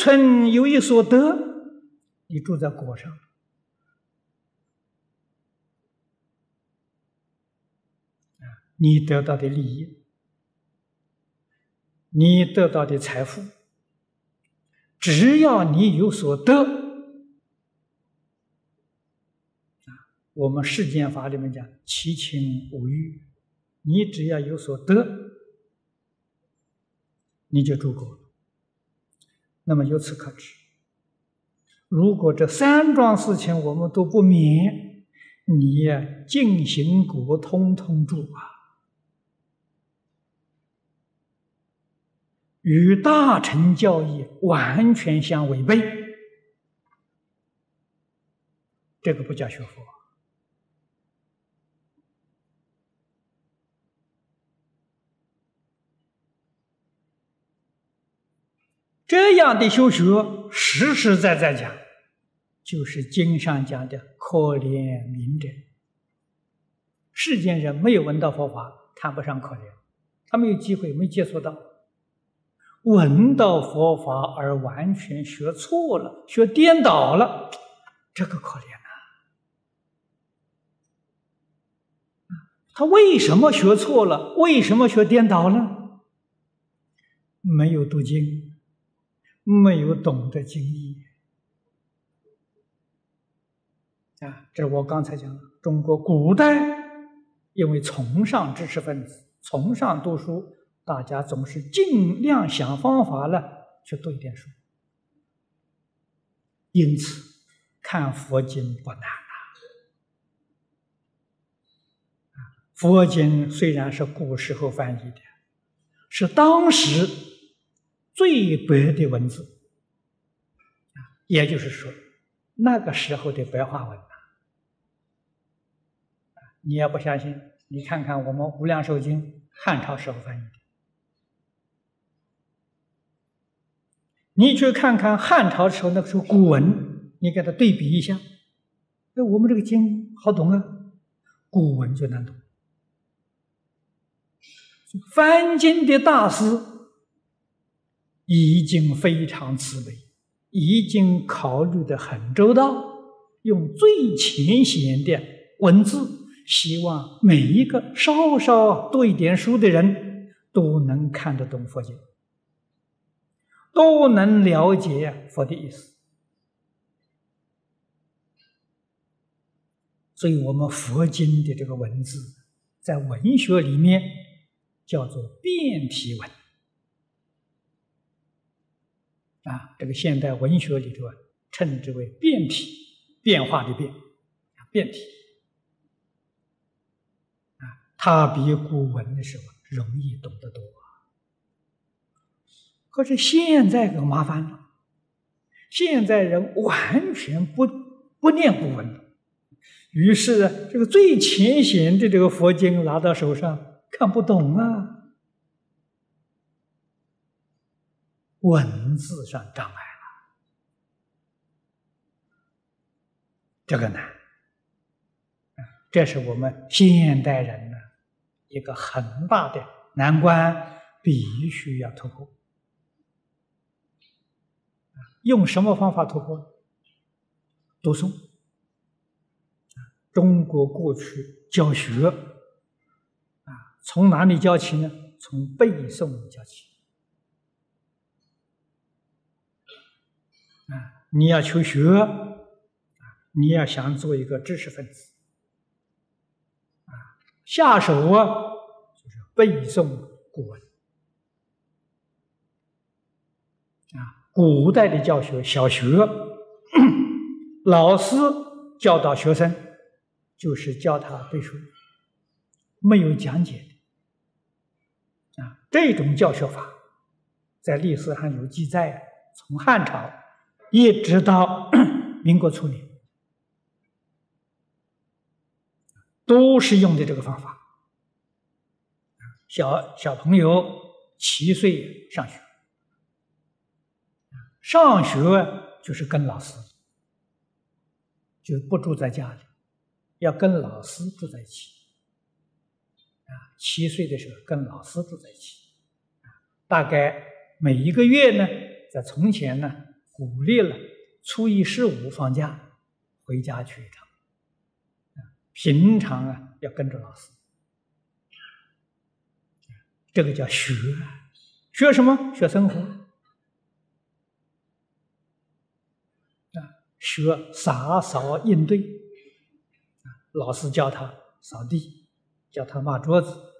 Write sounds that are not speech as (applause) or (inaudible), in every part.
存有一所得，你住在果上，你得到的利益，你得到的财富，只要你有所得。我们世间法里面讲七情五欲，你只要有所得，你就住够了。那么由此可知，如果这三桩事情我们都不免，你进行果通通住啊，与大乘教义完全相违背，这个不叫学佛。这样的修学，实实在在讲，就是经上讲的可怜悯者。世间人没有闻到佛法，谈不上可怜，他没有机会，没接触到；闻到佛法而完全学错了、学颠倒了，这个可怜呐！他为什么学错了？为什么学颠倒了？没有读经。没有懂得经义啊！这是我刚才讲，中国古代因为崇尚知识分子，崇尚读书，大家总是尽量想方法了去读一点书，因此看佛经不难啊！佛经虽然是古时候翻译的，是当时。最白的文字，也就是说，那个时候的白话文呐，你要不相信，你看看我们《无量寿经》汉朝时候翻译的，你去看看汉朝时候那个时候古文，你给它对比一下，哎，我们这个经好懂啊，古文就难懂，翻经的大师。已经非常慈悲，已经考虑的很周到，用最浅显的文字，希望每一个稍稍读一点书的人都能看得懂佛经，都能了解佛的意思。所以，我们佛经的这个文字，在文学里面叫做变体文。啊，这个现代文学里头啊，称之为变体，变化的变，变体。啊，它比古文的时候容易懂得多。可是现在可麻烦了，现在人完全不不念古文，于是这个最浅显的这个佛经拿到手上看不懂啊。文字上障碍了，这个难，这是我们现代人呢一个很大的难关，必须要突破。用什么方法突破？读诵。中国过去教学啊，从哪里教起呢？从背诵教起。啊，你要求学，啊，你要想做一个知识分子，啊，下手啊，就是背诵古文，啊，古代的教学，小学老师教导学生，就是教他背书，没有讲解，啊，这种教学法，在历史上有记载，从汉朝。一直到 (clears throat) 民国初年，都是用的这个方法。小小朋友七岁上学，上学就是跟老师，就不住在家里，要跟老师住在一起。啊，七岁的时候跟老师住在一起，大概每一个月呢在从前呢，鼓励了初一十五放假回家去一趟，平常啊要跟着老师，这个叫学，学什么？学生活啊，学洒扫应对老师教他扫地，教他抹桌子，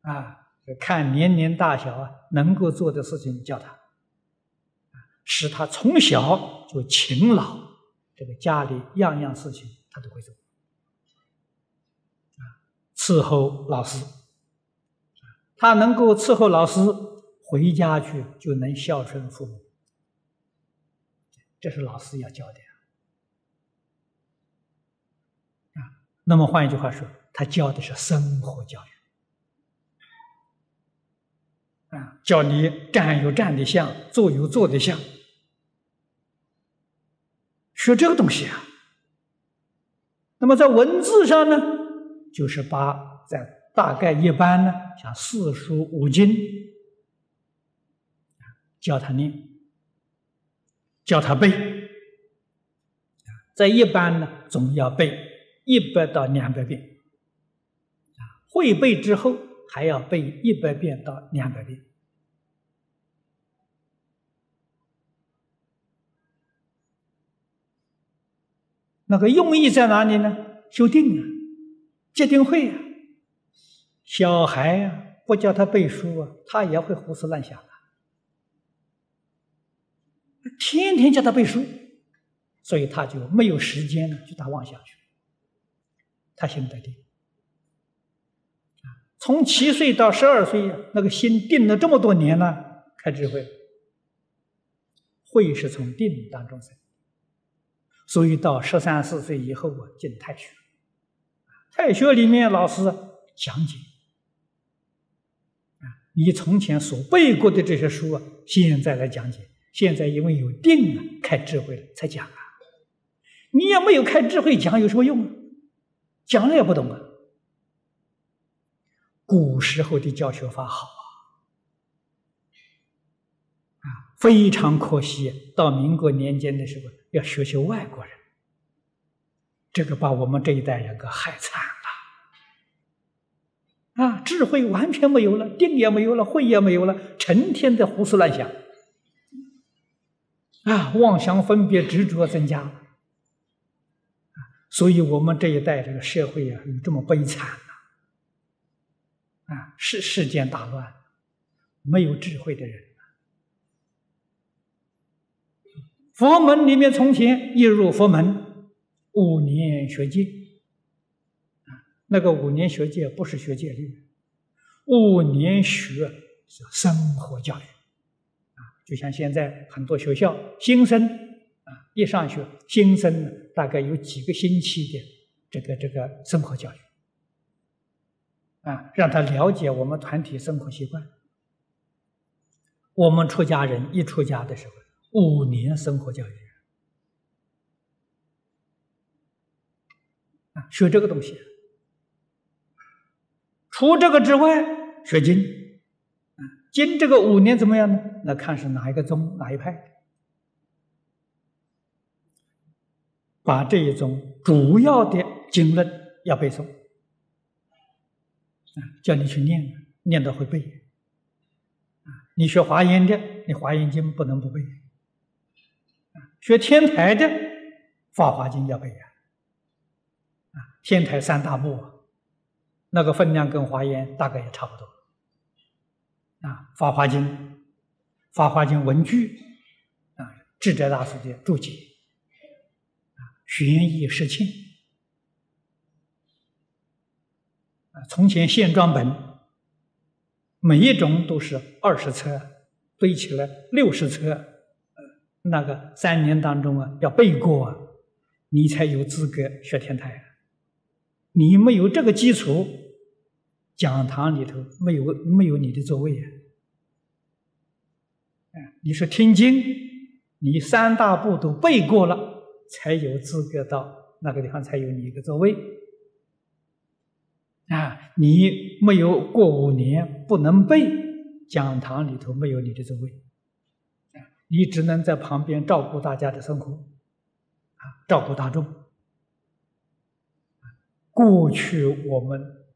啊。看年龄大小啊，能够做的事情教他，使他从小就勤劳，这个家里样样事情他都会做，啊，伺候老师，他能够伺候老师，回家去就能孝顺父母，这是老师要教的啊。那么换一句话说，他教的是生活教育。啊，叫你站有站的相，坐有坐的相，学这个东西啊。那么在文字上呢，就是把在大概一般呢，像四书五经，教他念，教他背。在一般呢，总要背一百到两百遍。会背之后。还要背一百遍到两百遍，那个用意在哪里呢？修定啊，结定慧啊。小孩啊，不叫他背书啊，他也会胡思乱想啊。天天叫他背书，所以他就没有时间呢，去打妄想去，他心得定。从七岁到十二岁，那个心定了这么多年了，开智慧。慧是从定当中生，所以到十三四岁以后啊，进太学。太学里面老师讲解啊，你从前所背过的这些书啊，现在来讲解。现在因为有定啊，开智慧了才讲啊。你要没有开智慧讲有什么用啊？讲了也不懂啊。古时候的教学法好啊，啊，非常可惜，到民国年间的时候要学习外国人，这个把我们这一代人给害惨了，啊，智慧完全没有了，定也没有了，慧也没有了，成天的胡思乱想，啊，妄想分别执着增加，所以我们这一代这个社会啊，有这么悲惨。啊，世世间大乱，没有智慧的人。佛门里面从前一入佛门，五年学戒，啊，那个五年学戒不是学戒律，五年学是生活教育，啊，就像现在很多学校新生啊，一上学新生大概有几个星期的这个这个生活教育。啊，让他了解我们团体生活习惯。我们出家人一出家的时候，五年生活教育，啊，学这个东西。除这个之外，学经，啊，经这个五年怎么样呢？那看是哪一个宗哪一派，把这一种主要的经论要背诵。叫你去念，念到会背。啊，你学华严的，你华严经不能不背。学天台的，法华经要背啊。啊，天台三大部，那个分量跟华严大概也差不多。啊，法华经，法华经文句，啊，智者大师的注解，啊，玄义释庆。从前线装本，每一种都是二十册，背起来六十册。那个三年当中啊，要背过，啊，你才有资格学天台。你没有这个基础，讲堂里头没有没有你的座位啊。你说听经，你三大部都背过了，才有资格到那个地方才有你一个座位。啊，你没有过五年不能背，讲堂里头没有你的座位，你只能在旁边照顾大家的生活，啊，照顾大众。过去我们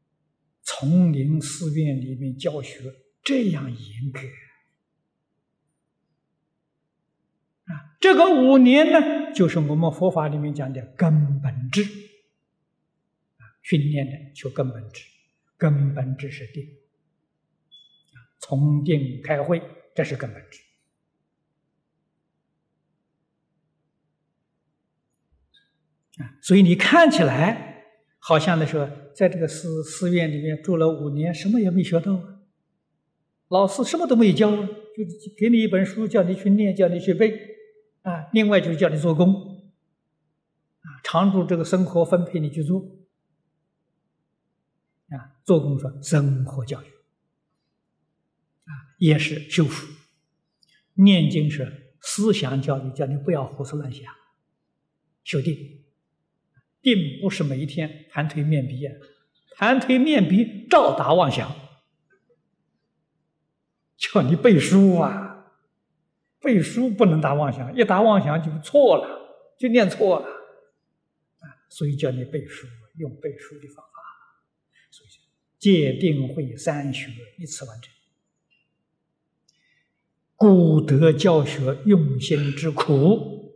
丛林寺院里面教学这样严格，啊，这个五年呢，就是我们佛法里面讲的根本智，啊，训练的求根本智，根本智是定。从定开会，这是根本智啊！所以你看起来好像的说，在这个寺寺院里面住了五年，什么也没学到啊，老师什么都没教，就给你一本书，叫你去念，叫你去背啊。另外就是叫你做工啊，常住这个生活分配你去做啊，做工说生活教育。啊也是修复，念经是思想教育，叫你不要胡思乱想，修定。并不是每一天盘腿面壁啊，盘腿面壁照打妄想，叫你背书啊，背书不能打妄想，一打妄想就错了，就念错了啊。所以叫你背书，用背书的方法，所以戒定慧三学一次完成。古德教学用心之苦，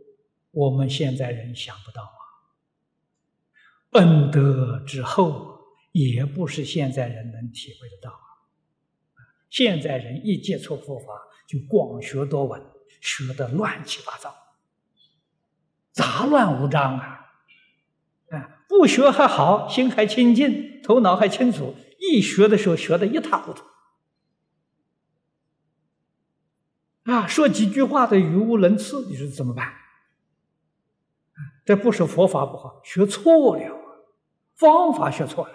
我们现在人想不到啊。恩德之厚，也不是现在人能体会得到。现在人一接触佛法，就广学多闻，学的乱七八糟，杂乱无章啊。啊，不学还好，心还清净，头脑还清楚；一学的时候，学的一塌糊涂。啊，说几句话的语无伦次，你说怎么办？这不是佛法不好，学错了，方法学错了。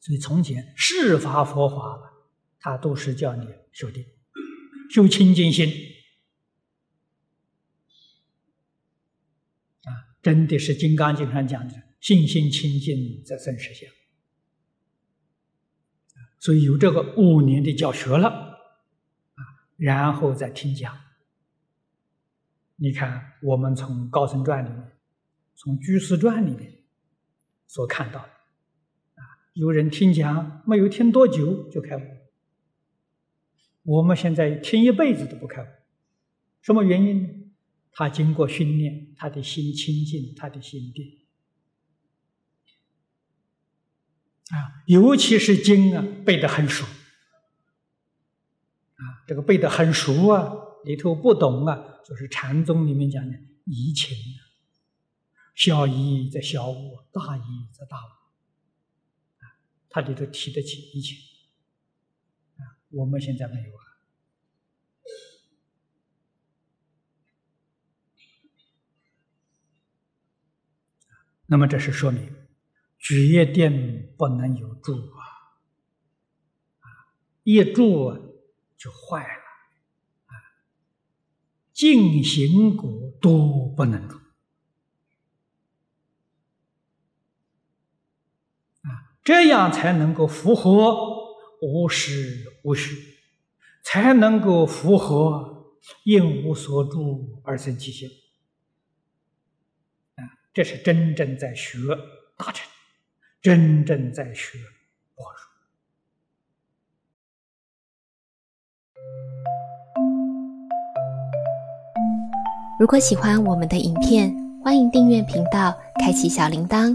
所以从前释法佛法他都是叫你修定、修清净心。啊，真的是《金刚经》上讲的“心心清净，则生实相”。所以有这个五年的教学了，啊，然后再听讲。你看，我们从《高僧传》里面，从《居士传》里面所看到的，啊，有人听讲没有听多久就开悟，我们现在听一辈子都不开悟，什么原因呢？他经过训练，他的心清净，他的心定。啊，尤其是经啊，背得很熟，啊，这个背得很熟啊，里头不懂啊，就是禅宗里面讲的移情，小一则小悟，大一则大悟，啊，他里头提得起移情，啊，我们现在没有啊。那么这是说明。决定不能有住啊！啊，一住就坏了啊！净行果都不能住啊，这样才能够符合无实无虚，才能够符合应无所住而生其心啊！这是真正在学大乘。真正在学佛。如果喜欢我们的影片，欢迎订阅频道，开启小铃铛，